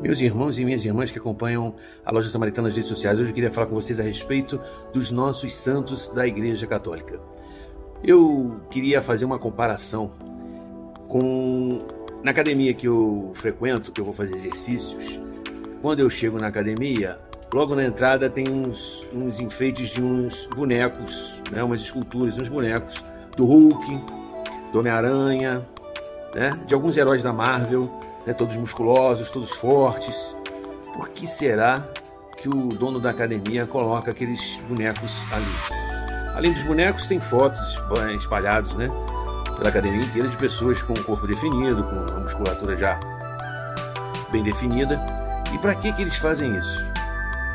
Meus irmãos e minhas irmãs que acompanham a Loja Samaritana nas redes sociais, hoje eu queria falar com vocês a respeito dos nossos santos da Igreja Católica. Eu queria fazer uma comparação com na academia que eu frequento, que eu vou fazer exercícios. Quando eu chego na academia, logo na entrada tem uns, uns enfeites de uns bonecos, né, umas esculturas, uns bonecos do Hulk, do Homem-Aranha, né, de alguns heróis da Marvel né, todos musculosos, todos fortes. Por que será que o dono da academia coloca aqueles bonecos ali? Além dos bonecos, tem fotos espalhados né, pela academia inteira de pessoas com o corpo definido, com a musculatura já bem definida. E para que, que eles fazem isso?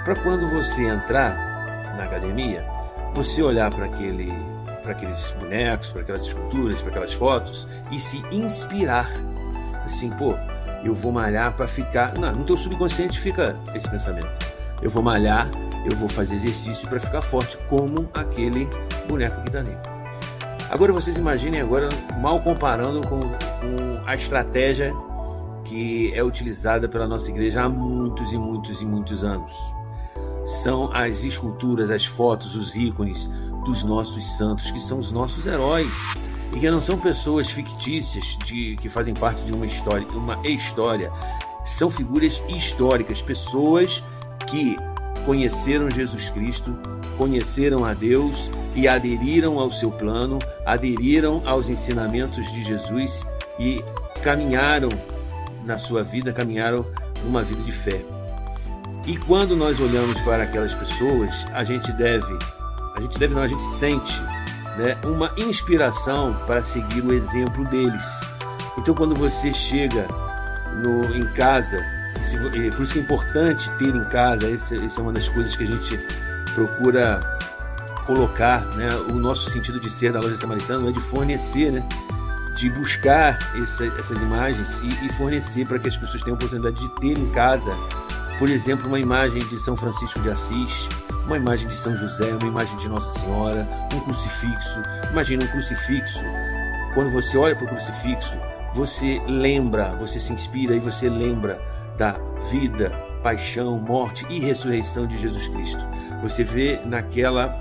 Para quando você entrar na academia, você olhar para aquele para aqueles bonecos, para aquelas esculturas, para aquelas fotos e se inspirar. Assim, pô, eu vou malhar para ficar. Não, no teu subconsciente fica esse pensamento. Eu vou malhar, eu vou fazer exercício para ficar forte, como aquele boneco que está ali. Agora vocês imaginem agora mal comparando com, com a estratégia que é utilizada pela nossa igreja há muitos e muitos e muitos anos. São as esculturas, as fotos, os ícones dos nossos santos, que são os nossos heróis e que não são pessoas fictícias de, que fazem parte de uma história, uma história. São figuras históricas, pessoas que conheceram Jesus Cristo, conheceram a Deus e aderiram ao seu plano, aderiram aos ensinamentos de Jesus e caminharam na sua vida, caminharam numa vida de fé. E quando nós olhamos para aquelas pessoas, a gente deve, a gente deve não, a gente sente né, uma inspiração para seguir o exemplo deles. Então, quando você chega no, em casa, se, por isso que é importante ter em casa, essa, essa é uma das coisas que a gente procura colocar, né, o nosso sentido de ser da loja samaritana é de fornecer, né, de buscar essa, essas imagens e, e fornecer para que as pessoas tenham a oportunidade de ter em casa, por exemplo, uma imagem de São Francisco de Assis, uma imagem de São José, uma imagem de Nossa Senhora, um crucifixo. Imagina um crucifixo. Quando você olha para o crucifixo, você lembra, você se inspira e você lembra da vida, paixão, morte e ressurreição de Jesus Cristo. Você vê naquela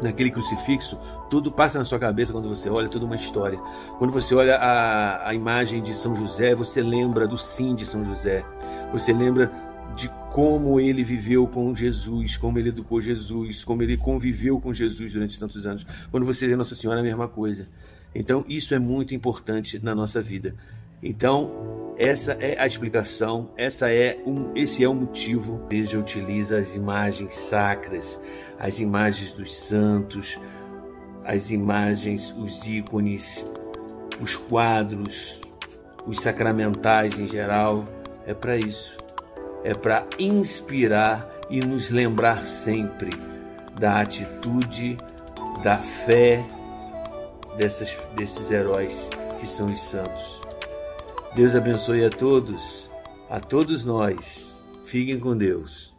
naquele crucifixo, tudo passa na sua cabeça quando você olha, toda uma história. Quando você olha a, a imagem de São José, você lembra do sim de São José. Você lembra de como ele viveu com Jesus, como ele educou Jesus, como ele conviveu com Jesus durante tantos anos. Quando você vê Nossa Senhora, é a mesma coisa. Então, isso é muito importante na nossa vida. Então, essa é a explicação, essa é um, esse é o motivo. A igreja utiliza as imagens sacras, as imagens dos santos, as imagens, os ícones, os quadros, os sacramentais em geral. É para isso é para inspirar e nos lembrar sempre da atitude, da fé dessas, desses heróis que são os santos. Deus abençoe a todos, a todos nós. Fiquem com Deus.